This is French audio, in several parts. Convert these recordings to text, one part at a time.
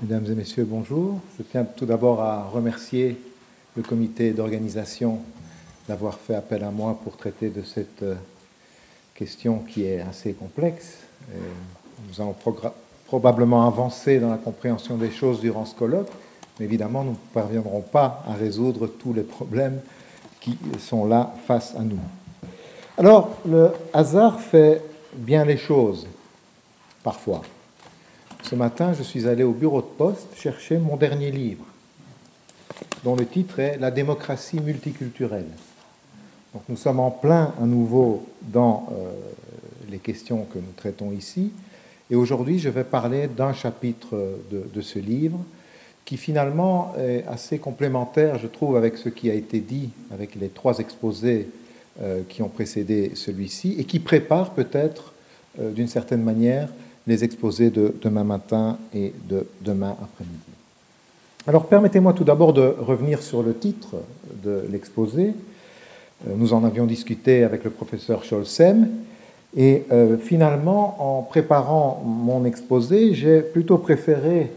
Mesdames et messieurs, bonjour. Je tiens tout d'abord à remercier le comité d'organisation d'avoir fait appel à moi pour traiter de cette euh, question qui est assez complexe. nous allons probablement avancer dans la compréhension des choses durant ce colloque, mais évidemment, nous ne parviendrons pas à résoudre tous les problèmes qui sont là face à nous. Alors, le hasard fait bien les choses, parfois. Ce matin, je suis allé au bureau de poste chercher mon dernier livre, dont le titre est La démocratie multiculturelle. Donc nous sommes en plein à nouveau dans euh, les questions que nous traitons ici. Et aujourd'hui, je vais parler d'un chapitre de, ce livre qui finalement est assez complémentaire, je trouve, avec ce qui a été dit, avec les trois exposés euh, qui ont précédé celui-ci, et qui prépare peut-être, euh, d'une certaine manière, les exposés de demain matin et de demain après-midi. Alors permettez-moi tout d'abord de revenir sur le titre de l'exposé. Euh, nous en avions discuté avec le professeur Scholzem et euh, finalement, en préparant mon exposé, j'ai plutôt préféré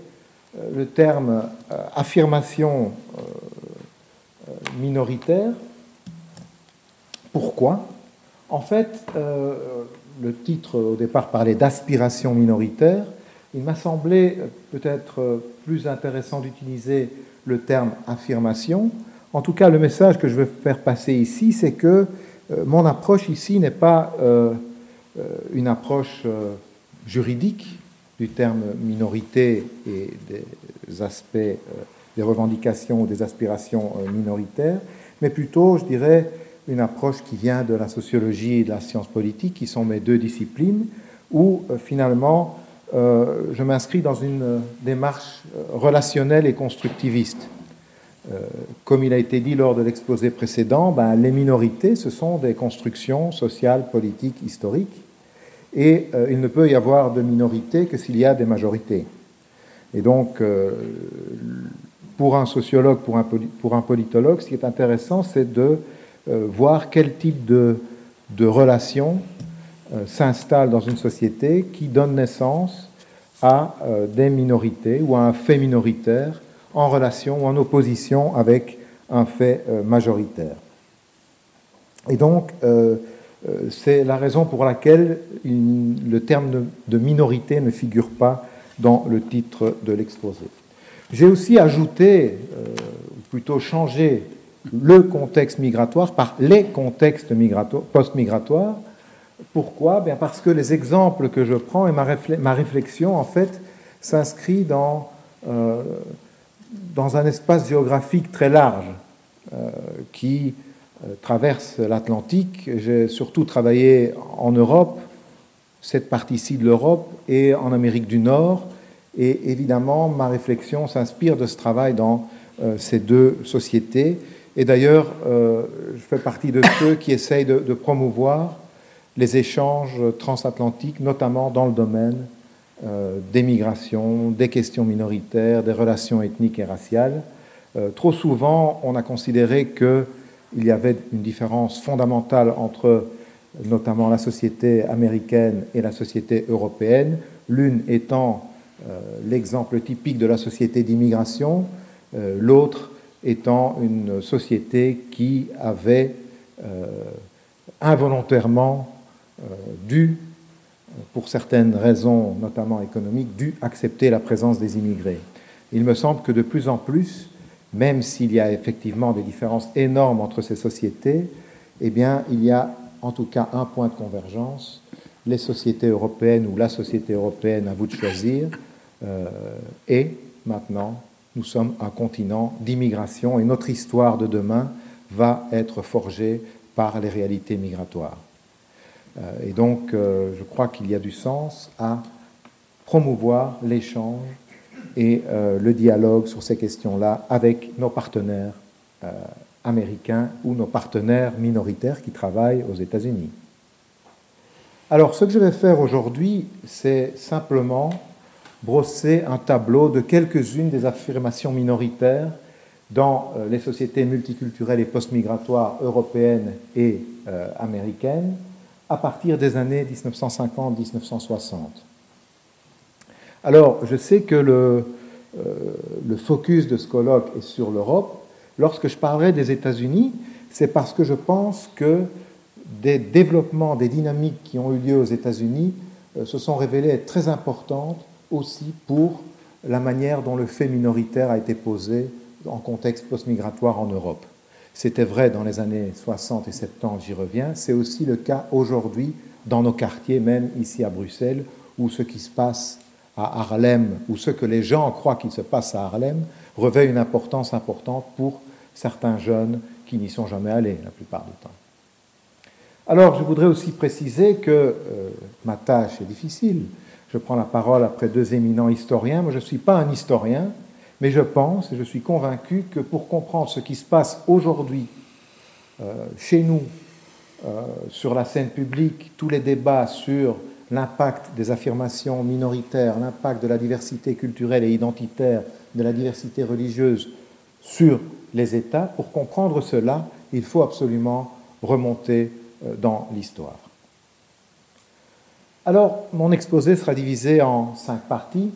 euh, le terme affirmation minoritaire. Pourquoi? En fait, le titre au départ parlait d'aspiration minoritaire, il m'a semblé peut-être plus intéressant d'utiliser le terme affirmation. En tout cas, le message que je veux faire passer ici, c'est que euh, mon approche ici n'est pas euh, euh, une approche juridique du terme minorité et des aspects, des revendications ou des aspirations minoritaires, mais plutôt, je dirais, une approche qui vient de la sociologie et de la science politique, qui sont mes deux disciplines, où euh, finalement euh, je m'inscris dans une euh, démarche relationnelle et constructiviste. comme il a été dit lors de l'exposé précédent, ben, les minorités, ce sont des constructions sociales, politiques, historiques, et il ne peut y avoir de minorité que s'il y a des majorités. Et donc, pour un sociologue, pour un, pour un politologue, ce qui est intéressant, c'est de voir quel type de, de relation euh, s'installe dans une société qui donne naissance à euh, des minorités ou à un fait minoritaire en relation ou en opposition avec un fait majoritaire. Et donc, c'est la raison pour laquelle le terme de, minorité ne figure pas dans le titre de l'exposé. J'ai aussi ajouté, ou plutôt changé le contexte migratoire par les contextes post-migratoires. Pourquoi? Bien Parce que les exemples que je prends et ma, réflexion, en fait, s'inscrit dans, euh, dans un espace géographique très large euh, qui euh, traverse l'Atlantique. J'ai surtout travaillé en Europe, cette partie-ci de l'Europe, et en Amérique du Nord. Et évidemment, ma réflexion s'inspire de ce travail dans ces deux sociétés et d'ailleurs, euh, je fais partie de ceux qui essayent de, promouvoir les échanges transatlantiques, notamment dans le domaine euh, des migrations, des questions minoritaires, des relations ethniques et raciales. Euh, trop souvent, on a considéré qu'il y avait une différence fondamentale entre notamment la société américaine et la société européenne, l'une étant l'exemple typique de la société d'immigration, l'autre étant une société qui avait euh, involontairement euh, dû, pour certaines raisons, notamment économiques, dû accepter la présence des immigrés. Il me semble que de plus en plus, même s'il y a effectivement des différences énormes entre ces sociétés, eh il y a en tout cas un point de convergence. Les sociétés européennes ou la société européenne, à vous de choisir, euh, et maintenant nous sommes un continent d'immigration et notre histoire de demain va être forgée par les réalités migratoires. Euh, et donc, euh, je crois qu'il y a du sens à promouvoir l'échange et euh, le dialogue sur ces questions-là avec nos partenaires américains ou nos partenaires minoritaires qui travaillent aux États-Unis. Alors, ce que je vais faire aujourd'hui, c'est simplement brosser un tableau de quelques-unes des affirmations minoritaires dans euh, les sociétés multiculturelles et post-migratoires européennes et euh, américaines à partir des années 1950-1960. Alors, je sais que le, le focus de ce colloque est sur l'Europe, lorsque je parlerai des États-Unis, c'est parce que je pense que des développements, des dynamiques qui ont eu lieu aux États-Unis se sont révélées très importantes aussi pour la manière dont le fait minoritaire a été posé en contexte post-migratoire en Europe. C'était vrai dans les années 60 et 70, j'y reviens. C'est aussi le cas aujourd'hui dans nos quartiers, même ici à Bruxelles, où ce qui se passe à Harlem, ou ce que les gens croient qu'il se passe à Harlem, revêt une importance importante pour certains jeunes qui n'y sont jamais allés la plupart du temps. Alors, je voudrais aussi préciser que euh, ma tâche est difficile. Je prends la parole après deux éminents historiens. Moi, je ne suis pas un historien, mais je pense et je suis convaincu que pour comprendre ce qui se passe aujourd'hui euh, chez nous, euh, sur la scène publique, tous les débats sur l'impact des affirmations minoritaires, l'impact de la diversité culturelle et identitaire, de la diversité religieuse sur les États, pour comprendre cela, il faut absolument remonter euh, dans l'histoire. Alors, mon exposé sera divisé en cinq parties.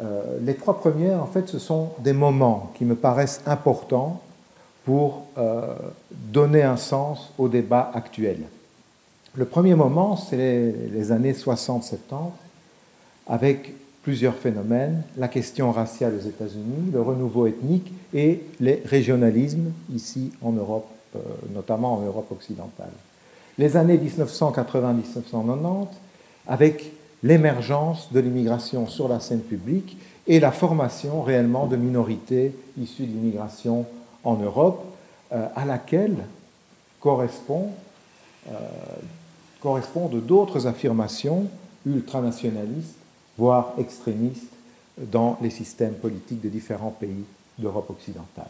Euh, les trois premières, en fait, ce sont des moments qui me paraissent importants pour euh, donner un sens au débat actuel. Le premier moment, c'est les, années 60-70, avec plusieurs phénomènes, la question raciale aux États-Unis, le renouveau ethnique et les régionalismes ici en Europe, euh, notamment en Europe occidentale. Les années 1980-1990, avec l'émergence de l'immigration sur la scène publique et la formation réellement de minorités issues d'immigration en Europe, euh, à laquelle euh, correspondent d'autres affirmations ultranationalistes, voire extrémistes, dans les systèmes politiques de différents pays d'Europe occidentale.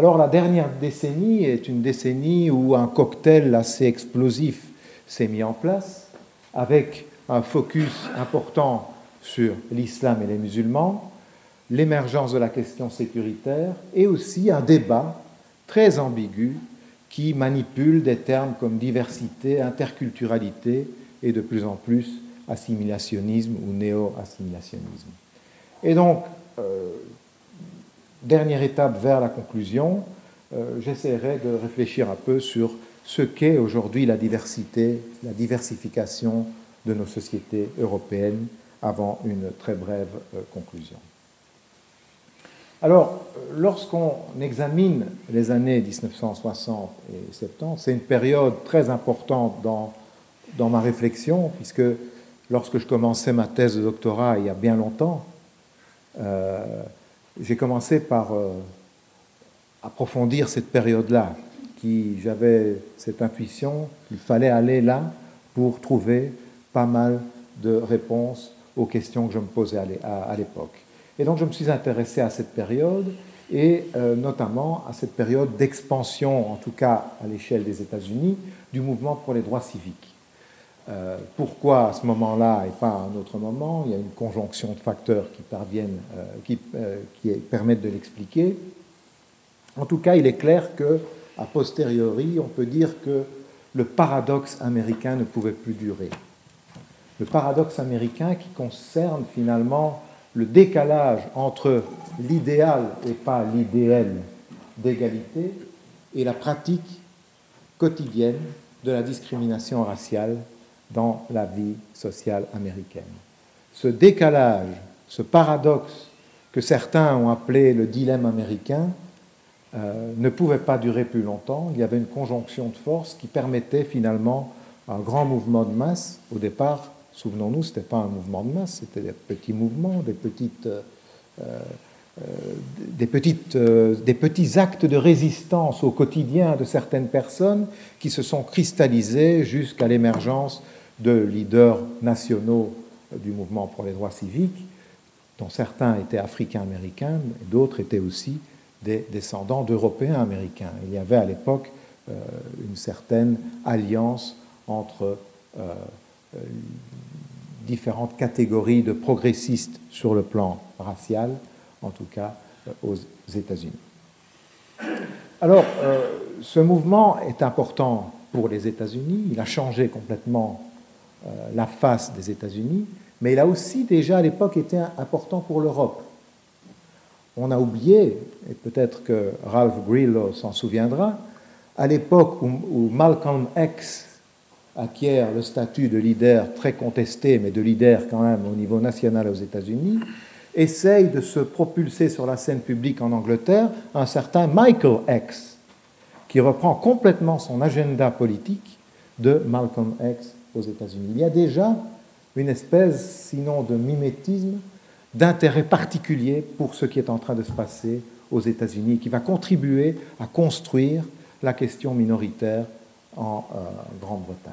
Alors la dernière décennie est une décennie où un cocktail assez explosif s'est mis en place, avec un focus important sur l'islam et les musulmans, l'émergence de la question sécuritaire et aussi un débat très ambigu qui manipule des termes comme diversité, interculturalité et de plus en plus assimilationnisme ou néo-assimilationnisme. Et donc, euh, dernière étape vers la conclusion, euh, j'essaierai de réfléchir un peu sur ce qu'est aujourd'hui la diversité, la diversification de nos sociétés européennes avant une très brève euh, conclusion. Alors, lorsqu'on examine les années 1960 et 70, c'est une période très importante dans, dans ma réflexion, puisque lorsque je commençais ma thèse de doctorat il y a bien longtemps, euh, j'ai commencé par euh, approfondir cette période-là, qui j'avais cette intuition qu'il fallait aller là pour trouver pas mal de réponses aux questions que je me posais à l'époque. Et donc je me suis intéressé à cette période et euh, notamment à cette période d'expansion, en tout cas à l'échelle des États-Unis, du mouvement pour les droits civiques. Euh, pourquoi à ce moment-là et pas à un autre moment? Il y a une conjonction de facteurs qui, parviennent, euh, qui, qui permettent de l'expliquer. En tout cas, il est clair que, a posteriori, on peut dire que le paradoxe américain ne pouvait plus durer le paradoxe américain qui concerne finalement le décalage entre l'idéal et pas l'idéal d'égalité et la pratique quotidienne de la discrimination raciale dans la vie sociale américaine. Ce décalage, ce paradoxe que certains ont appelé le dilemme américain, euh, ne pouvait pas durer plus longtemps. Il y avait une conjonction de forces qui permettait finalement un grand mouvement de masse, au départ Souvenons-nous, ce n'était pas un mouvement de masse, c'était des petits mouvements, des, petites, euh, euh, des, petites, des petits actes de résistance au quotidien de certaines personnes qui se sont cristallisés jusqu'à l'émergence de leaders nationaux du mouvement pour les droits civiques, dont certains étaient africains-américains, d'autres étaient aussi des descendants d'Européens américains. Il y avait à l'époque une certaine alliance entre différentes catégories de progressistes sur le plan racial, en tout cas euh, aux États-Unis. Alors, euh, ce mouvement est important pour les États-Unis, il a changé complètement euh, la face des États-Unis, mais il a aussi déjà à l'époque été important pour l'Europe. on a oublié, et peut-être que Ralph Grillo s'en souviendra, à l'époque où, Malcolm X acquiert le statut de leader très contesté, mais de leader quand même au niveau national aux États-Unis, essaye de se propulser sur la scène publique en Angleterre un certain Michael X, qui reprend complètement son agenda politique de Malcolm X aux États-Unis. Il y a déjà une espèce, sinon de mimétisme, d'intérêt particulier pour ce qui est en train de se passer aux États-Unis, qui va contribuer à construire la question minoritaire en euh, Grande-Bretagne.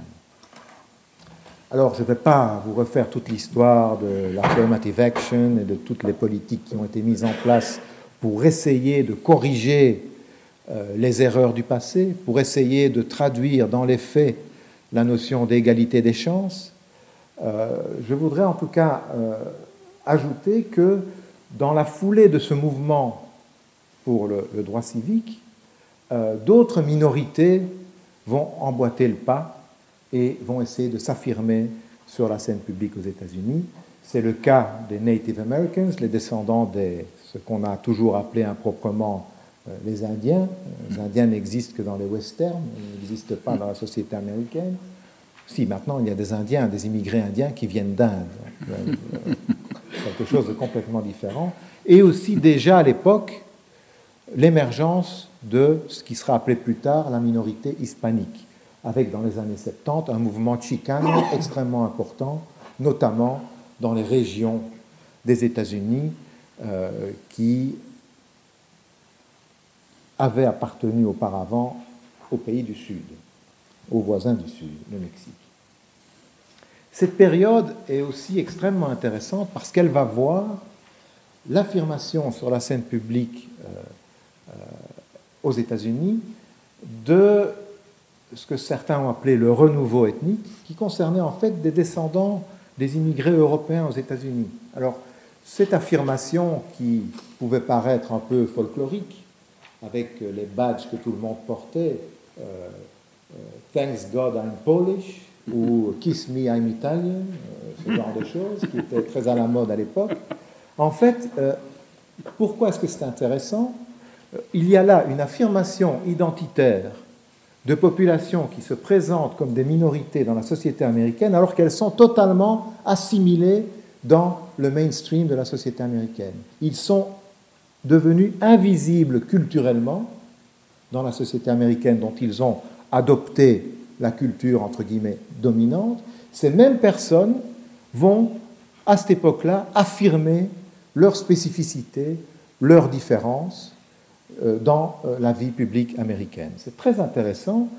Alors, je ne vais pas vous refaire toute l'histoire de l'affirmative action et de toutes les politiques qui ont été mises en place pour essayer de corriger euh, les erreurs du passé, pour essayer de traduire dans les faits la notion d'égalité des chances. Euh, je voudrais en tout cas ajouter que dans la foulée de ce mouvement pour le, droit civique, euh, d'autres minorités vont emboîter le pas et vont essayer de s'affirmer sur la scène publique aux États-Unis. C'est le cas des Native Americans, les descendants de ce qu'on a toujours appelé improprement euh, les Indiens. Les Indiens n'existent que dans les westerns, ils n'existent pas dans la société américaine. Si, maintenant, il y a des Indiens, des immigrés indiens qui viennent d'Inde quelque chose de complètement différent, et aussi déjà à l'époque l'émergence de ce qui sera appelé plus tard la minorité hispanique, avec dans les années 70 un mouvement chicano extrêmement important, notamment dans les régions des États-Unis euh, qui avaient appartenu auparavant au pays du Sud, aux voisins du Sud, le Mexique. Cette période est aussi extrêmement intéressante parce qu'elle va voir l'affirmation sur la scène publique euh, euh, aux États-Unis de ce que certains ont appelé le renouveau ethnique, qui concernait en fait des descendants des immigrés européens aux États-Unis. Alors, cette affirmation qui pouvait paraître un peu folklorique, avec les badges que tout le monde portait, euh, Thanks God I'm Polish, ou Kiss Me, I'm Italian, euh, ce genre de choses, qui était très à la mode à l'époque. En fait, euh, pourquoi est-ce que c'est intéressant? Euh, Il y a là une affirmation identitaire de populations qui se présentent comme des minorités dans la société américaine alors qu'elles sont totalement assimilées dans le mainstream de la société américaine. Ils sont devenus invisibles culturellement dans la société américaine dont ils ont adopté la culture, entre guillemets, dominante, ces mêmes personnes vont, à cette époque-là, affirmer leur spécificité, leur différence euh, dans euh, la vie publique américaine. C'est très intéressant.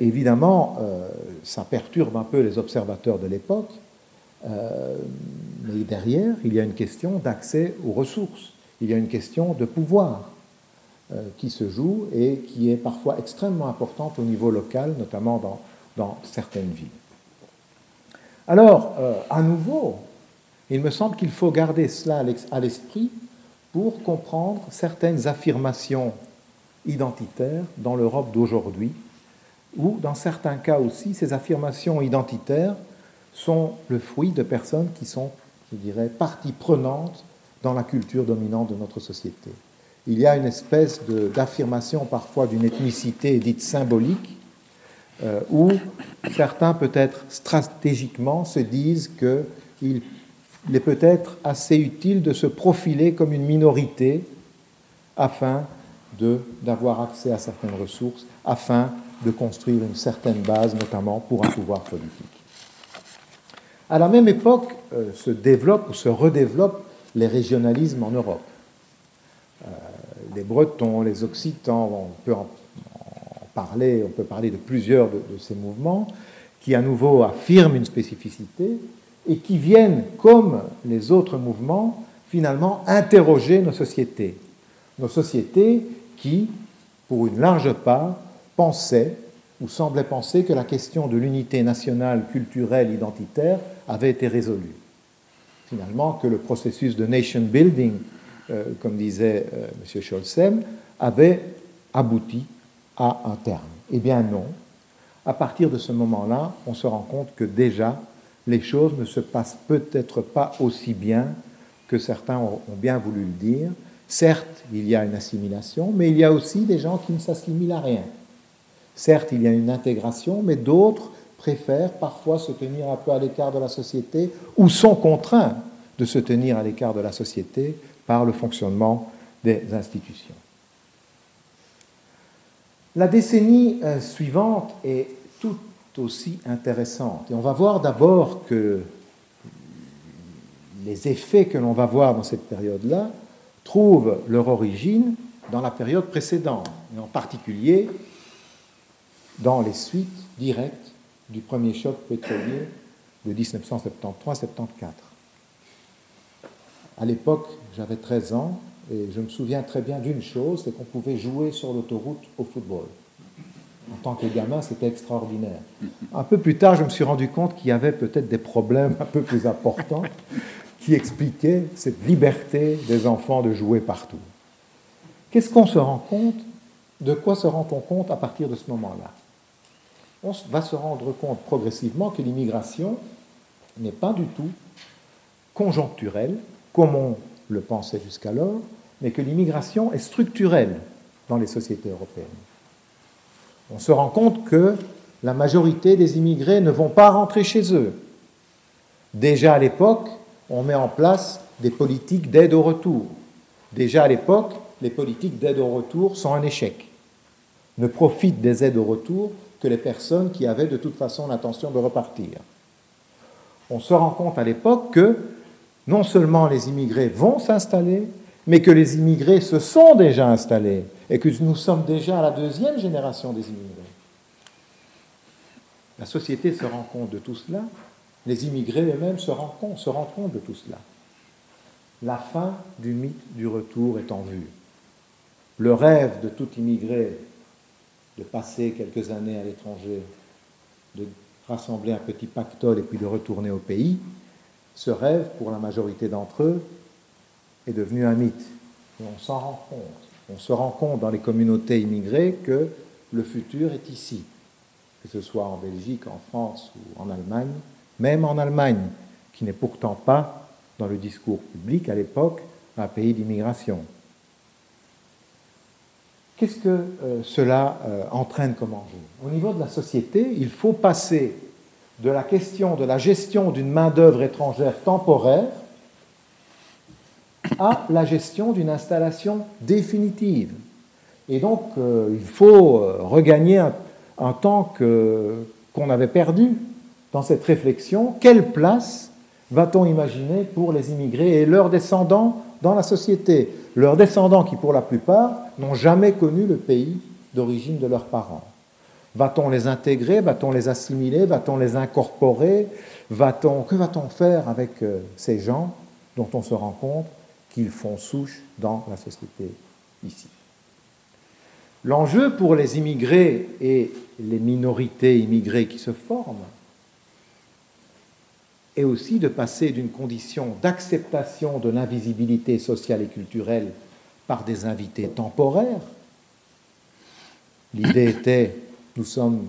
Évidemment, euh, ça perturbe un peu les observateurs de l'époque, mais derrière, il y a une question d'accès aux ressources, il y a une question de pouvoir. Euh, qui se joue et qui est parfois extrêmement importante au niveau local, notamment dans, certaines villes. Alors, euh, à nouveau, il me semble qu'il faut garder cela à l'esprit pour comprendre certaines affirmations identitaires dans l'Europe d'aujourd'hui, ou dans certains cas aussi, ces affirmations identitaires sont le fruit de personnes qui sont, je dirais, partie prenante dans la culture dominante de notre société il y a une espèce d'affirmation parfois d'une ethnicité dite symbolique, euh, où certains peut-être stratégiquement se disent qu'il est peut-être assez utile de se profiler comme une minorité afin d'avoir accès à certaines ressources, afin de construire une certaine base, notamment pour un pouvoir politique. À la même époque euh, se développent ou se redéveloppent les régionalismes en Europe. Euh, les Bretons, les Occitans, on peut en, parler, on peut parler de plusieurs de, ces mouvements qui à nouveau affirment une spécificité et qui viennent, comme les autres mouvements, finalement interroger nos sociétés. Nos sociétés qui, pour une large part, pensaient ou semblaient penser que la question de l'unité nationale, culturelle, identitaire avait été résolue. Finalement, que le processus de nation building euh, comme disait euh, M. Scholzem, avait abouti à un terme. Eh bien non. À partir de ce moment-là, on se rend compte que déjà, les choses ne se passent peut-être pas aussi bien que certains ont bien voulu le dire. Certes, il y a une assimilation, mais il y a aussi des gens qui ne s'assimilent à rien. Certes, il y a une intégration, mais d'autres préfèrent parfois se tenir un peu à l'écart de la société ou sont contraints de se tenir à l'écart de la société par le fonctionnement des institutions. La décennie euh, suivante est tout aussi intéressante. Et on va voir d'abord que les effets que l'on va voir dans cette période-là trouvent leur origine dans la période précédente, et en particulier dans les suites directes du premier choc pétrolier de 1973-74. À l'époque, j'avais 13 ans et je me souviens très bien d'une chose, c'est qu'on pouvait jouer sur l'autoroute au football. En tant que gamin, c'était extraordinaire. Un peu plus tard, je me suis rendu compte qu'il y avait peut-être des problèmes un peu plus importants qui expliquaient cette liberté des enfants de jouer partout. Qu'est-ce qu'on se rend compte? De quoi se rend-on compte à partir de ce moment-là? On va se rendre compte progressivement que l'immigration n'est pas du tout conjoncturelle, comme on le pensait jusqu'alors, mais que l'immigration est structurelle dans les sociétés européennes. On se rend compte que la majorité des immigrés ne vont pas rentrer chez eux. Déjà à l'époque, on met en place des politiques d'aide au retour. Déjà à l'époque, les politiques d'aide au retour sont un échec. Ne profitent des aides au retour que les personnes qui avaient de toute façon l'intention de repartir. On se rend compte à l'époque que non seulement les immigrés vont s'installer, mais que les immigrés se sont déjà installés et que nous sommes déjà à la deuxième génération des immigrés. La société se rend compte de tout cela, les immigrés eux-mêmes se rendent compte, se rendent compte de tout cela. La fin du mythe du retour est en vue. Le rêve de tout immigré de passer quelques années à l'étranger, de rassembler un petit pactole et puis de retourner au pays, ce rêve, pour la majorité d'entre eux, est devenu un mythe. Et on s'en rend compte. On se rend compte dans les communautés immigrées que le futur est ici, que ce soit en Belgique, en France ou en Allemagne, même en Allemagne, qui n'est pourtant pas, dans le discours public à l'époque, un pays d'immigration. Qu'est-ce que euh, cela euh, entraîne comme enjeu? Au niveau de la société, il faut passer de la question de la gestion d'une main-d'œuvre étrangère temporaire à la gestion d'une installation définitive. Et donc, euh, il faut regagner un, temps qu'on avait perdu dans cette réflexion. Quelle place va-t-on imaginer pour les immigrés et leurs descendants dans la société Leurs descendants qui, pour la plupart, n'ont jamais connu le pays d'origine de leurs parents. Va-t-on les intégrer Va-t-on les assimiler Va-t-on les incorporer va-t-on, Que va-t-on faire avec euh, ces gens dont on se rend compte qu'ils font souche dans la société ici? L'enjeu pour les immigrés et les minorités immigrées qui se forment est aussi de passer d'une condition d'acceptation de l'invisibilité sociale et culturelle par des invités temporaires. L'idée était nous sommes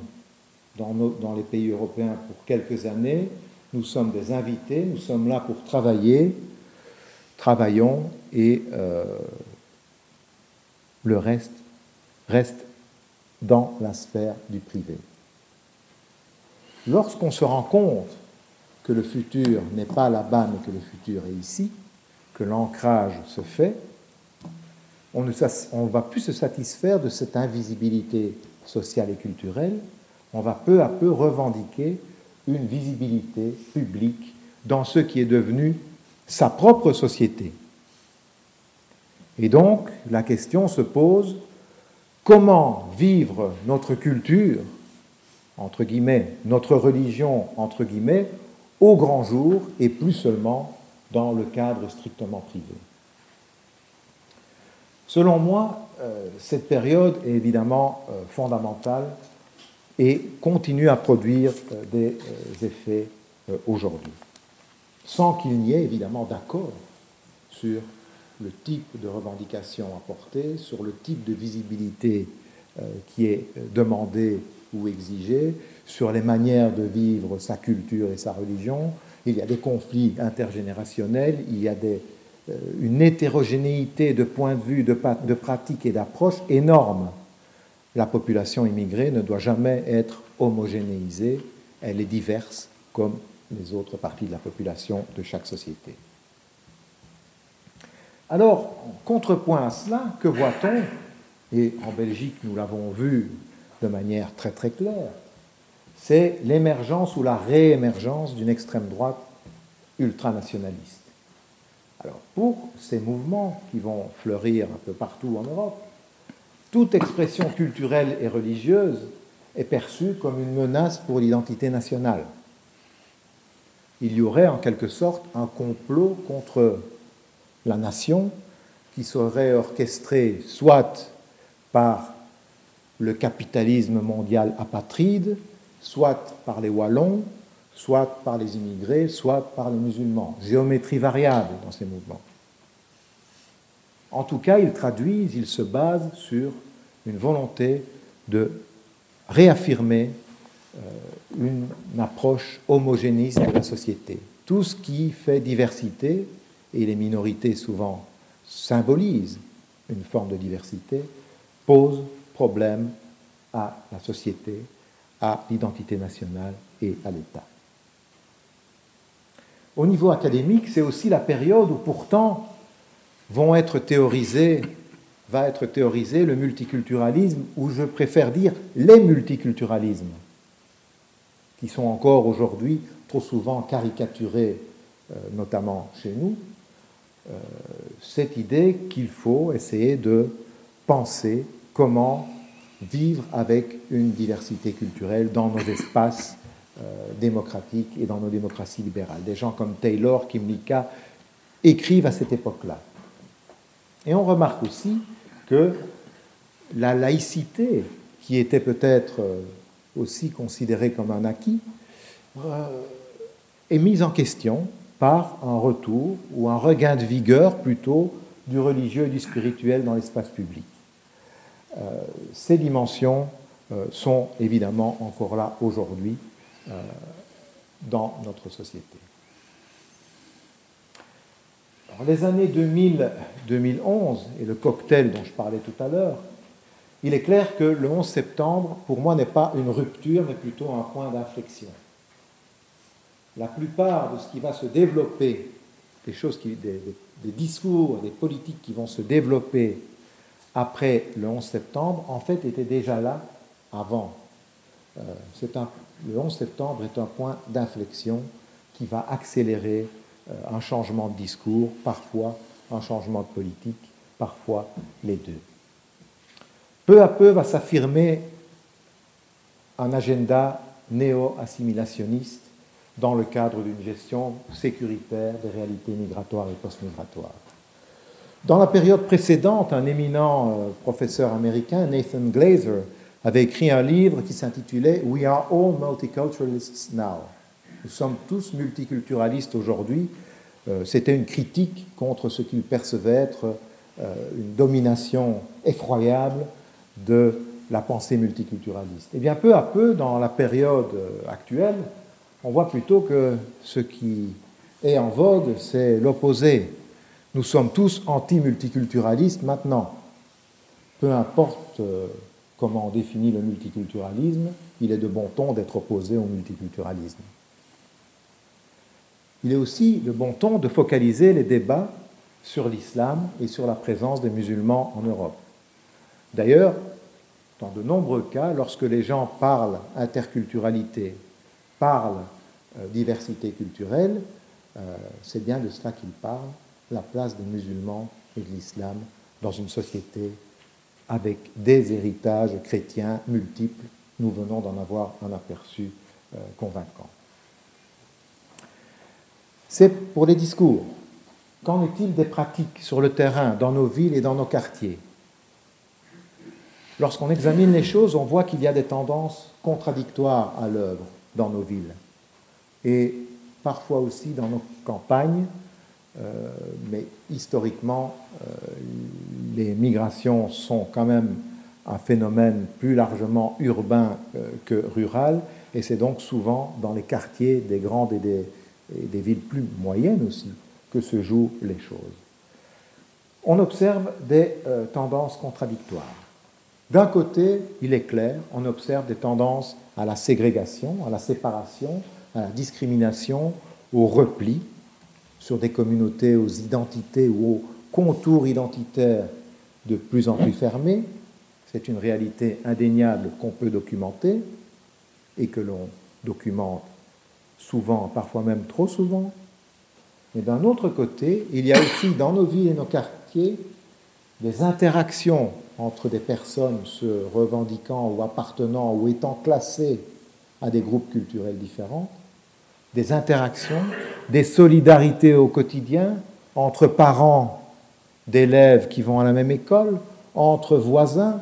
dans, dans, les pays européens pour quelques années, nous sommes des invités, nous sommes là pour travailler, travaillons et euh, le reste reste dans la sphère du privé. Lorsqu'on se rend compte que le futur n'est pas là-bas mais que le futur est ici, que l'ancrage se fait, on ne va plus se satisfaire de cette invisibilité sociale et culturelle, on va peu à peu revendiquer une visibilité publique dans ce qui est devenu sa propre société. Et donc, la question se pose, comment vivre notre culture, entre guillemets, notre religion, entre guillemets, au grand jour et plus seulement dans le cadre strictement privé. Selon moi, euh, cette période est évidemment euh, fondamentale et continue à produire euh, des effets aujourd'hui, sans qu'il n'y ait évidemment d'accord sur le type de revendication apportée, sur le type de visibilité qui est demandée ou exigée, sur les manières de vivre sa culture et sa religion. Il y a des conflits intergénérationnels, il y a des une hétérogénéité de points de vue, de, de pratiques et d'approches énorme. La population immigrée ne doit jamais être homogénéisée, elle est diverse comme les autres parties de la population de chaque société. Alors, contrepoint à cela, que voit-on? Et en Belgique, nous l'avons vu de manière très très claire, c'est l'émergence ou la réémergence d'une extrême droite ultranationaliste. Alors, pour ces mouvements qui vont fleurir un peu partout en Europe, toute expression culturelle et religieuse est perçue comme une menace pour l'identité nationale. Il y aurait en quelque sorte un complot contre la nation qui serait orchestrée soit par le capitalisme mondial apatride, soit par les Wallons, soit par les immigrés, soit par les musulmans. Géométrie variable dans ces mouvements. En tout cas, ils traduisent, ils se basent sur une volonté de réaffirmer euh, une approche homogénéiste de la société. Tout ce qui fait diversité, et les minorités souvent symbolisent une forme de diversité, pose problème à la société, à l'identité nationale et à l'État. Au niveau académique, c'est aussi la période où pourtant vont être va être théorisé le multiculturalisme, ou je préfère dire les multiculturalismes, qui sont encore aujourd'hui trop souvent caricaturés, euh, notamment chez nous, euh, cette idée qu'il faut essayer de penser comment vivre avec une diversité culturelle dans nos espaces euh, démocratiques et dans nos démocraties libérales. Des gens comme Taylor, Kimlicka écrivent à cette époque-là. Et on remarque aussi que la laïcité, qui était peut-être euh, aussi considérée comme un acquis, est mise en question par un retour ou un regain de vigueur plutôt du religieux et du spirituel dans l'espace public. Euh, ces dimensions euh, sont évidemment encore là aujourd'hui euh, dans notre société. les années 2000-2011 et le cocktail dont je parlais tout à l'heure, il est clair que le 11 septembre, pour moi, n'est pas une rupture, mais plutôt un point d'inflexion la plupart de ce qui va se développer, des choses des, discours, des politiques qui vont se développer après le 11 septembre, en fait, étaient déjà là avant. Euh, le 11 septembre est un point d'inflexion qui va accélérer euh, un changement de discours, parfois un changement de politique, parfois les deux. Peu à peu va s'affirmer un agenda néo-assimilationniste dans le cadre d'une gestion sécuritaire des réalités migratoires et post-migratoires. Dans la période précédente, un éminent euh, professeur américain, Nathan Glazer, avait écrit un livre qui s'intitulait We are all multiculturalists now. Nous sommes tous multiculturalistes aujourd'hui. Euh, c'était une critique contre ce qu'il percevait être euh, une domination effroyable de la pensée multiculturaliste. Et bien peu à peu, dans la période actuelle, on voit plutôt que ce qui est en vogue, c'est l'opposé. Nous sommes tous anti-multiculturalistes maintenant. Peu importe euh, comment on définit le multiculturalisme, il est de bon ton d'être opposé au multiculturalisme. Il est aussi de bon ton de focaliser les débats sur l'islam et sur la présence des musulmans en Europe. D'ailleurs, dans de nombreux cas, lorsque les gens parlent interculturalité, parle euh, diversité culturelle, euh, c'est bien de cela qu'il parle, la place des musulmans et de l'islam dans une société avec des héritages chrétiens multiples. Nous venons d'en avoir un aperçu euh, convaincant. C'est pour les discours. Qu'en est-il des pratiques sur le terrain, dans nos villes et dans nos quartiers? Lorsqu'on examine les choses, on voit qu'il y a des tendances contradictoires à l'œuvre dans nos villes et parfois aussi dans nos campagnes. Euh, mais historiquement, euh, les migrations sont quand même un phénomène plus largement urbain euh, que rural, et c'est donc souvent dans les quartiers des grandes et des, villes plus moyennes aussi que se jouent les choses. on observe des tendances contradictoires. D'un côté, il est clair, on observe des tendances à la ségrégation, à la séparation, à la discrimination, au repli sur des communautés, aux identités ou aux contours identitaires de plus en plus fermés. C'est une réalité indéniable qu'on peut documenter et que l'on documente souvent, parfois même trop souvent. Mais d'un autre côté, il y a aussi dans nos villes et nos quartiers des interactions entre des personnes se revendiquant ou appartenant ou étant classées à des groupes culturels différents, des interactions, des solidarités au quotidien entre parents d'élèves qui vont à la même école, entre voisins,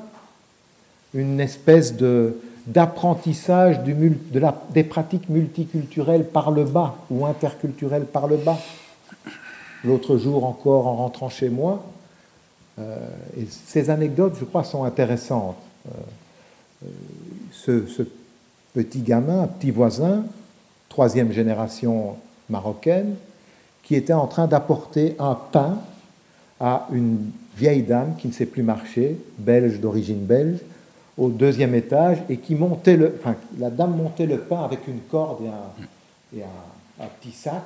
une espèce de, d'apprentissage des pratiques multiculturelles par le bas ou interculturelles par le bas. L'autre jour encore, en rentrant chez moi, euh, ces anecdotes, je crois, sont intéressantes. Euh, ce, ce, petit gamin, petit voisin, troisième génération marocaine, qui était en train d'apporter un pain à une vieille dame qui ne sait plus marcher, belge d'origine belge, au deuxième étage et qui montait le, enfin, la dame montait le pain avec une corde et un, et un, petit sac.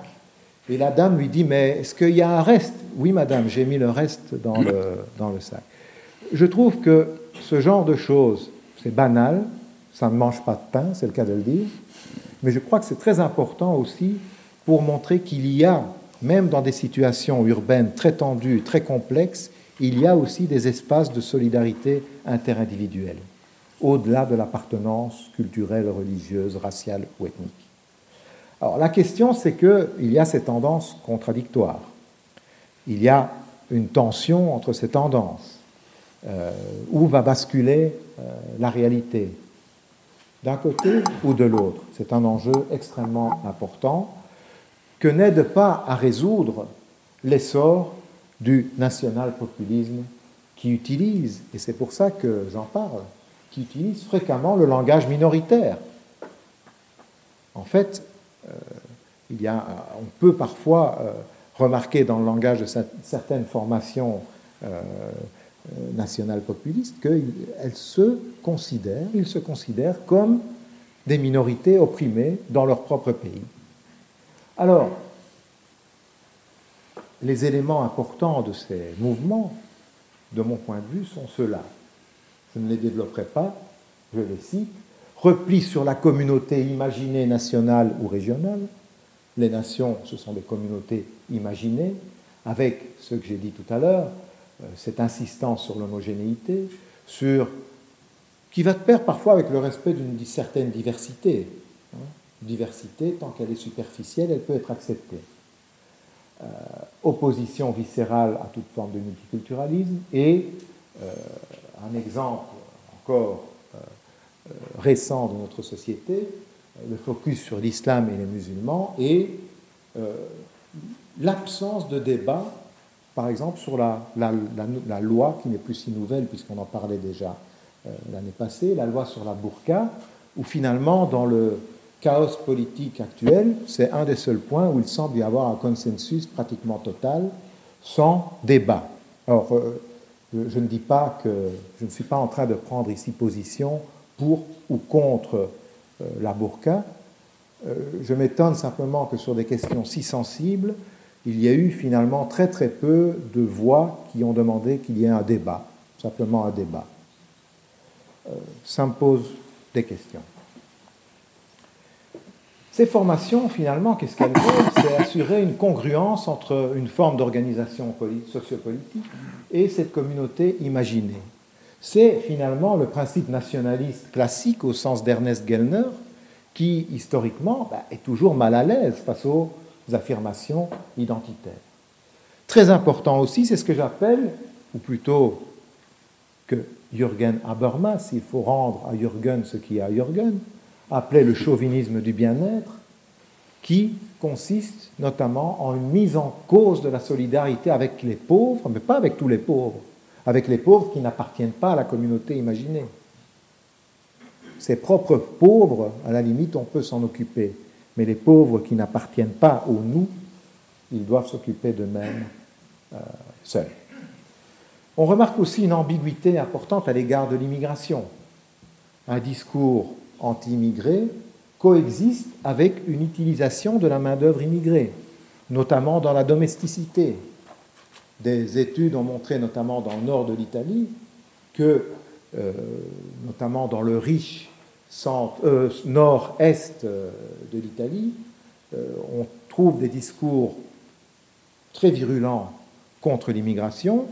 Et la dame lui dit, mais est-ce qu'il y a un reste? Oui, madame, j'ai mis le reste dans le, dans le sac. Je trouve que ce genre de choses, c'est banal, ça ne mange pas de pain, c'est le cas de le dire, mais je crois que c'est très important aussi pour montrer qu'il y a, même dans des situations urbaines très tendues, très complexes, il y a aussi des espaces de solidarité interindividuelle au-delà de l'appartenance culturelle, religieuse, raciale ou ethnique. Alors la question, c'est qu'il y a ces tendances contradictoires. Il y a une tension entre ces tendances. Euh, où va basculer euh, la réalité D'un côté ou de l'autre C'est un enjeu extrêmement important que n'aide pas à résoudre l'essor du national-populisme qui utilise, et c'est pour ça que j'en parle, qui utilisent fréquemment le langage minoritaire. En fait, euh, a, on peut parfois euh, remarquer dans le langage de certaines formations euh, nationales populistes qu'elles se considèrent, ils se considèrent comme des minorités opprimées dans leur propre pays. Alors, les éléments importants de ces mouvements, de mon point de vue, sont ceux-là je ne les développerai pas, je les cite, repli sur la communauté imaginée nationale ou régionale. Les nations, ce sont des communautés imaginées, avec ce que j'ai dit tout à l'heure, euh, cette insistance sur l'homogénéité, sur qui va de pair parfois avec le respect d'une certaine diversité. Hein. Diversité, tant qu'elle est superficielle, elle peut être acceptée. Euh, opposition viscérale à toute forme de multiculturalisme et euh, un exemple encore euh, euh, récent de notre société, euh, le focus sur l'islam et les musulmans, et l'absence de débat, par exemple, sur la, loi qui n'est plus si nouvelle, puisqu'on en parlait déjà l'année passée, la loi sur la burqa, où finalement, dans le chaos politique actuel, c'est un des seuls points où il semble y avoir un consensus pratiquement total, sans débat. Alors, je ne dis pas que je ne suis pas en train de prendre ici position pour ou contre euh, la burqa. Euh, je m'étonne simplement que sur des questions si sensibles, il y a eu finalement très très peu de voix qui ont demandé qu'il y ait un débat, simplement un débat. Euh, ça me pose des questions. Ces formations, finalement, qu'est-ce qu'elles veulent C'est assurer une congruence entre une forme d'organisation sociopolitique et cette communauté imaginée. C'est finalement le principe nationaliste classique au sens d'Ernest Gellner qui, historiquement, bah, est toujours mal à l'aise face aux affirmations identitaires. Très important aussi, c'est ce que j'appelle, ou plutôt que Jürgen Habermas, il faut rendre à Jürgen ce qui est à Jürgen, appelé le chauvinisme du bien-être, qui consiste notamment en une mise en cause de la solidarité avec les pauvres, mais pas avec tous les pauvres, avec les pauvres qui n'appartiennent pas à la communauté imaginée. Ces propres pauvres, à la limite, on peut s'en occuper, mais les pauvres qui n'appartiennent pas au nous, ils doivent s'occuper d'eux-mêmes euh, seuls. On remarque aussi une ambiguïté importante à l'égard de l'immigration. Un discours anti-immigré coexiste avec une utilisation de la main-d'œuvre immigrée, notamment dans la domesticité. Des études ont montré, notamment dans le nord de l'Italie, que, euh, notamment dans le riche euh, nord-est euh, de l'Italie, on trouve des discours très virulents contre l'immigration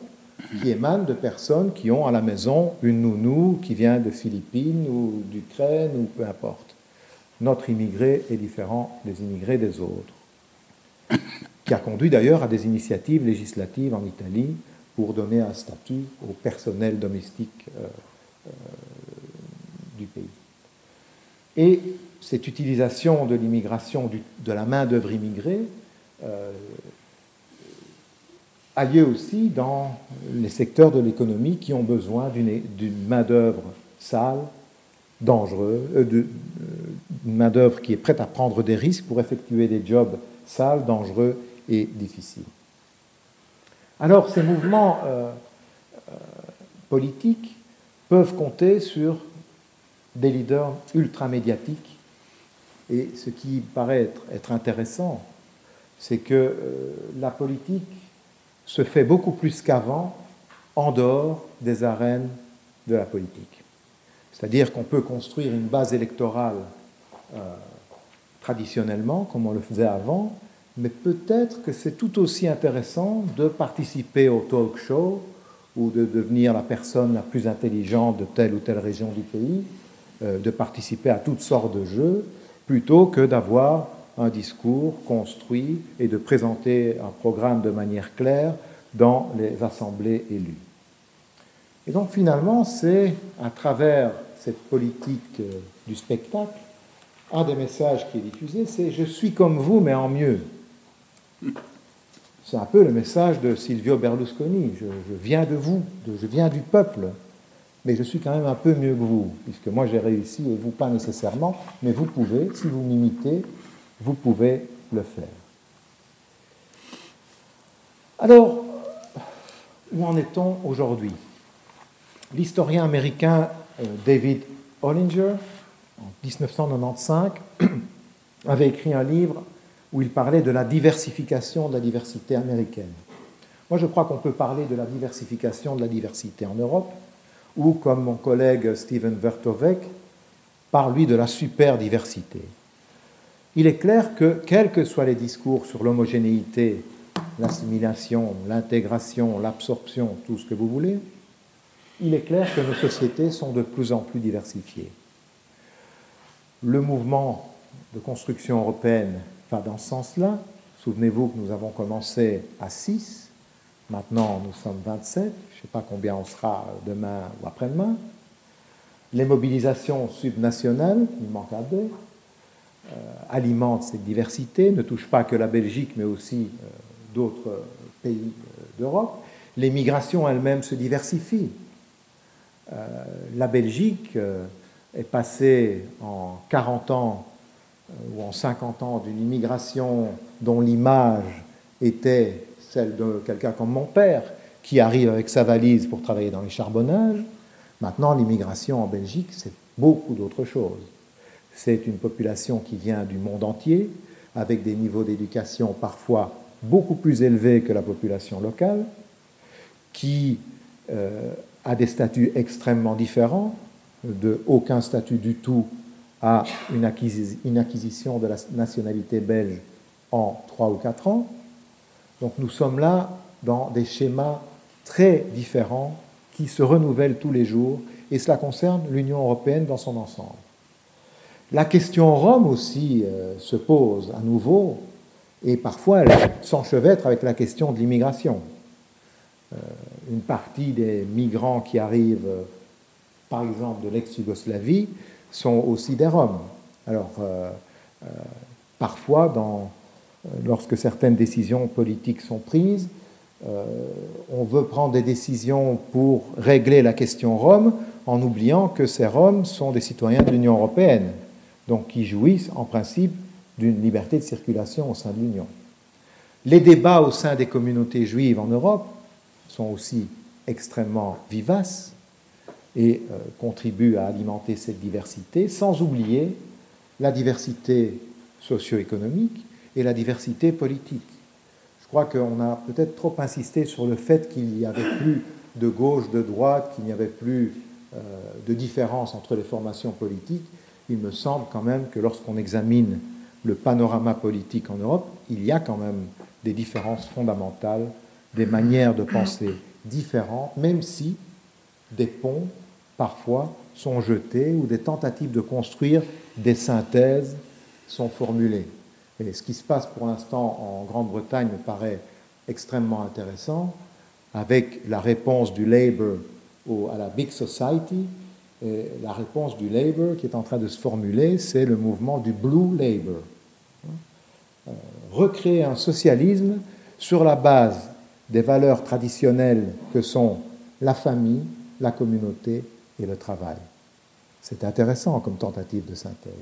qui émanent de personnes qui ont à la maison une nounou qui vient de Philippines ou d'Ukraine ou peu importe. Notre immigré est différent des immigrés des autres, qui a conduit d'ailleurs à des initiatives législatives en Italie pour donner un statut au personnel domestique euh, euh, du pays. Et cette utilisation de l'immigration, de la main-d'œuvre immigrée, euh, a lieu aussi dans les secteurs de l'économie qui ont besoin d'une main-d'œuvre sale, dangereuse, euh, d'une main-d'œuvre qui est prête à prendre des risques pour effectuer des jobs sales, dangereux et difficiles. Alors, ces mouvements euh, euh, politiques peuvent compter sur des leaders ultra-médiatiques. Et ce qui paraît être, intéressant, c'est que la politique se fait beaucoup plus qu'avant en dehors des arènes de la politique. C'est-à-dire qu'on peut construire une base électorale euh, traditionnellement, comme on le faisait avant, mais peut-être que c'est tout aussi intéressant de participer au talk show ou de devenir la personne la plus intelligente de telle ou telle région du pays, euh, de participer à toutes sortes de jeux, plutôt que d'avoir un discours construit et de présenter un programme de manière claire dans les assemblées élues. Et donc finalement, c'est à travers cette politique euh, du spectacle, un des messages qui est diffusé, c'est Je suis comme vous, mais en mieux. C'est un peu le message de Silvio Berlusconi. Je, viens de vous, je viens du peuple, mais je suis quand même un peu mieux que vous, puisque moi j'ai réussi et vous pas nécessairement, mais vous pouvez, si vous m'imitez, vous pouvez le faire. Alors, où en est-on aujourd'hui? L'historien américain euh, David Hollinger, en 1995, avait écrit un livre où il parlait de la diversification de la diversité américaine. Moi, je crois qu'on peut parler de la diversification de la diversité en Europe, ou comme mon collègue Steven Vertovec parle, lui, de la super diversité il est clair que, quels que soient les discours sur l'homogénéité, l'assimilation, l'intégration, l'absorption, tout ce que vous voulez, il est clair que nos sociétés sont de plus en plus diversifiées. Le mouvement de construction européenne va dans ce sens-là. Souvenez-vous que nous avons commencé à 6, maintenant nous sommes 27, je ne sais pas combien on sera demain ou après-demain. Les mobilisations subnationales, il manque à deux, euh, alimente cette diversité, ne touche pas que la Belgique, mais aussi euh, d'autres pays euh, d'Europe. Les migrations elles-mêmes se diversifient. la Belgique est passée en 40 ans ou en 50 ans d'une immigration dont l'image était celle de quelqu'un comme mon père, qui arrive avec sa valise pour travailler dans les charbonnages. Maintenant, l'immigration en Belgique, c'est beaucoup d'autres choses. C'est une population qui vient du monde entier, avec des niveaux d'éducation parfois beaucoup plus élevés que la population locale, qui euh, a des statuts extrêmement différents, de aucun statut du tout à une, acquisition de la nationalité belge en trois ou quatre ans. Donc nous sommes là dans des schémas très différents qui se renouvellent tous les jours, et cela concerne l'Union européenne dans son ensemble. La question Rome aussi euh, se pose à nouveau, et parfois elle s'enchevêtre avec la question de l'immigration. Euh, une partie des migrants qui arrivent, euh, par exemple, de l'ex-Yougoslavie, sont aussi des Roms. Alors, parfois, lorsque certaines décisions politiques sont prises, on veut prendre des décisions pour régler la question Rome en oubliant que ces Roms sont des citoyens de l'Union européenne donc qui jouissent en principe d'une liberté de circulation au sein de l'Union. Les débats au sein des communautés juives en Europe sont aussi extrêmement vivace et euh, contribue à alimenter cette diversité, sans oublier la diversité socio-économique et la diversité politique. Je crois qu'on a peut-être trop insisté sur le fait qu'il n'y avait plus de gauche, de droite, qu'il n'y avait plus euh, de différence entre les formations politiques. Il me semble quand même que lorsqu'on examine le panorama politique en Europe, il y a quand même des différences fondamentales, des manières de penser différentes, même si des ponts, parfois, sont jetés ou des tentatives de construire des synthèses sont formulées. Ce qui se passe pour l'instant en Grande-Bretagne me paraît extrêmement intéressant, avec la réponse du Labour à la Big Society. Et la réponse du Labour qui est en train de se formuler, c'est le mouvement du Blue Labour. Euh, recréer un socialisme sur la base des valeurs traditionnelles que sont la famille, la communauté et le travail. C'est intéressant comme tentative de synthèse.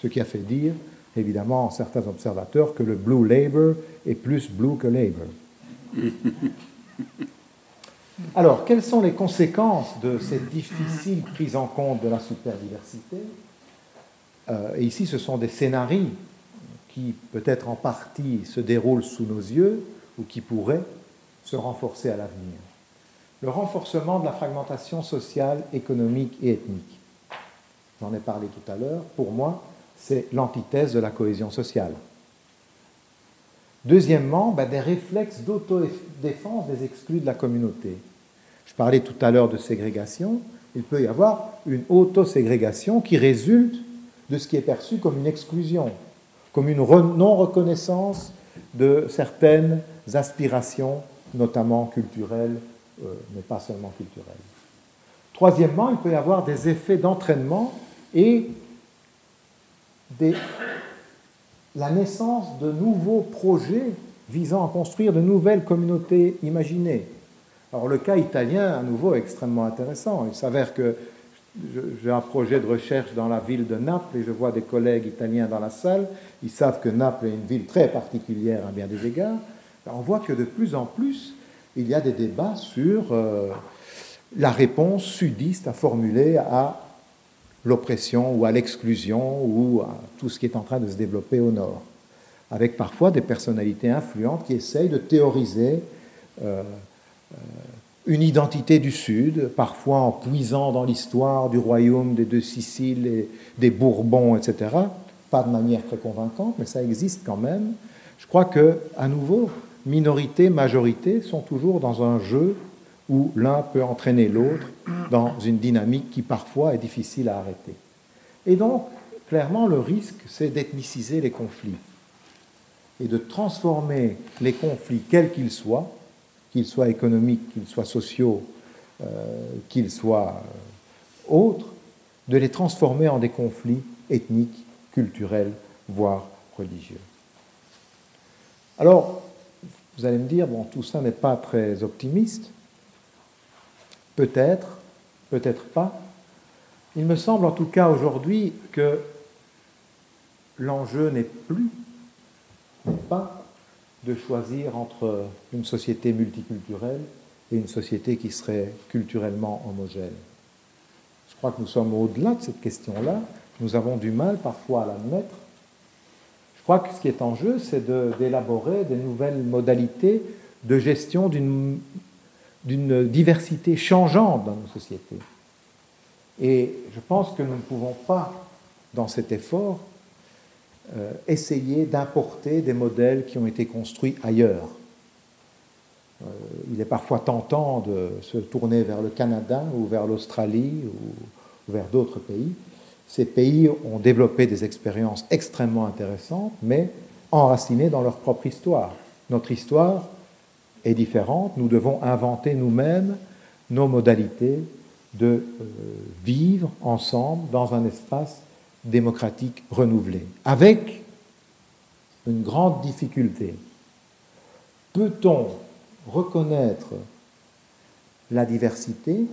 Ce qui a fait dire, évidemment, certains observateurs que le Blue Labour est plus blue que Labour. Alors, quelles sont les conséquences de cette difficile prise en compte de la superdiversité? Euh, Et ici, ce sont des scénarios qui, peut-être en partie, se déroulent sous nos yeux ou qui pourraient se renforcer à l'avenir. Le renforcement de la fragmentation sociale, économique et ethnique. J'en ai parlé tout à l'heure. Pour moi, c'est l'antithèse de la cohésion sociale. Deuxièmement, ben, des réflexes d'autodéfense des exclus de la communauté. Je parlais tout à l'heure de ségrégation. Il peut y avoir une autoségrégation qui résulte de ce qui est perçu comme une exclusion, comme une non-reconnaissance de certaines aspirations, notamment culturelles, euh, mais pas seulement culturelles. Troisièmement, il peut y avoir des effets d'entraînement et la naissance de nouveaux projets visant à construire de nouvelles communautés imaginées. Alors le cas italien, à nouveau, est extrêmement intéressant. Il s'avère que j'ai un projet de recherche dans la ville de Naples et je vois des collègues italiens dans la salle. Ils savent que Naples est une ville très particulière à bien des égards. on voit que de plus en plus, il y a des débats sur euh, la réponse sudiste à formuler à l'oppression ou à l'exclusion ou à tout ce qui est en train de se développer au nord, avec parfois des personnalités influentes qui essayent de théoriser euh, euh, une identité du Sud, parfois en puisant dans l'histoire du royaume des deux Siciles et des Bourbons, etc. Pas de manière très convaincante, mais ça existe quand même. Je crois que, à nouveau, minorité, majorité sont toujours dans un jeu où l'un peut entraîner l'autre dans une dynamique qui parfois est difficile à arrêter. Et donc, clairement, le risque, c'est d'ethniciser les conflits et de transformer les conflits, quels qu'ils soient, qu'ils soient économiques, qu'ils soient sociaux, euh, qu'ils soient euh, autres, de les transformer en des conflits ethniques, culturels, voire religieux. Alors, vous allez me dire, bon, tout ça n'est pas très optimiste, Peut-être, peut-être pas. Il me semble en tout cas aujourd'hui que l'enjeu n'est plus, n'est pas de choisir entre une société multiculturelle et une société qui serait culturellement homogène. Je crois que nous sommes au-delà de cette question-là. Nous avons du mal parfois à l'admettre. Je crois que ce qui est en jeu, c'est d'élaborer des nouvelles modalités de gestion d'une d'une diversité changeante dans nos sociétés. Et je pense que nous ne pouvons pas, dans cet effort, euh, essayer d'importer des modèles qui ont été construits ailleurs. Euh, il est parfois tentant de se tourner vers le Canada ou vers l'Australie ou, ou vers d'autres pays. Ces pays ont développé des expériences extrêmement intéressantes, mais enracinées dans leur propre histoire. Notre histoire, est différente. Nous devons inventer nous-mêmes nos modalités de euh, vivre ensemble dans un espace démocratique renouvelé, avec une grande difficulté. Peut-on reconnaître la diversité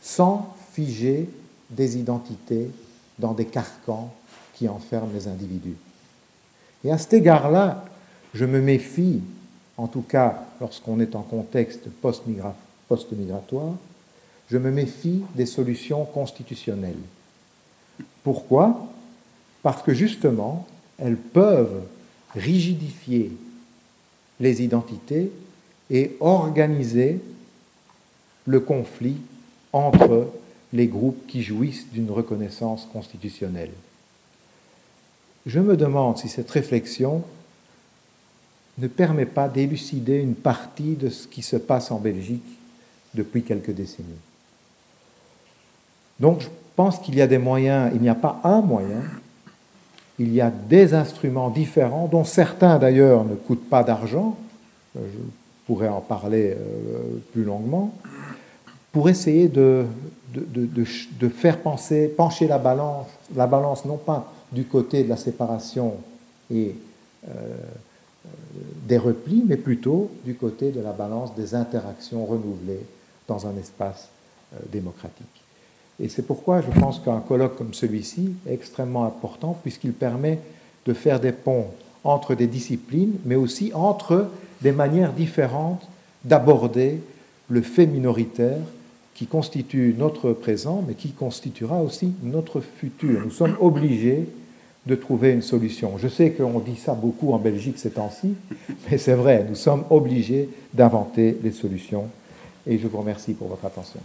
sans figer des identités dans des carcans qui enferment les individus? Et à cet égard-là, je me méfie en tout cas lorsqu'on est en contexte post-migratoire, je me méfie des solutions constitutionnelles. Pourquoi? Parce que justement, elles peuvent rigidifier les identités et organiser le conflit entre les groupes qui jouissent d'une reconnaissance constitutionnelle. Je me demande si cette réflexion ne permet pas d'élucider une partie de ce qui se passe en Belgique depuis quelques décennies. Donc je pense qu'il y a des moyens, il n'y a pas un moyen, il y a des instruments différents, dont certains d'ailleurs ne coûtent pas d'argent, je pourrais en parler euh, plus longuement, pour essayer de, de, faire penser, pencher la balance, la balance non pas du côté de la séparation et euh, des replis, mais plutôt du côté de la balance des interactions renouvelées dans un espace euh, démocratique. Et c'est pourquoi je pense qu'un colloque comme celui-ci est extrêmement important, puisqu'il permet de faire des ponts entre des disciplines, mais aussi entre des manières différentes d'aborder le fait minoritaire qui constitue notre présent, mais qui constituera aussi notre futur. Nous sommes obligés de trouver une solution. Je sais qu'on dit ça beaucoup en Belgique ces temps-ci, mais c'est vrai, nous sommes obligés d'inventer les solutions. Et je vous remercie pour votre attention.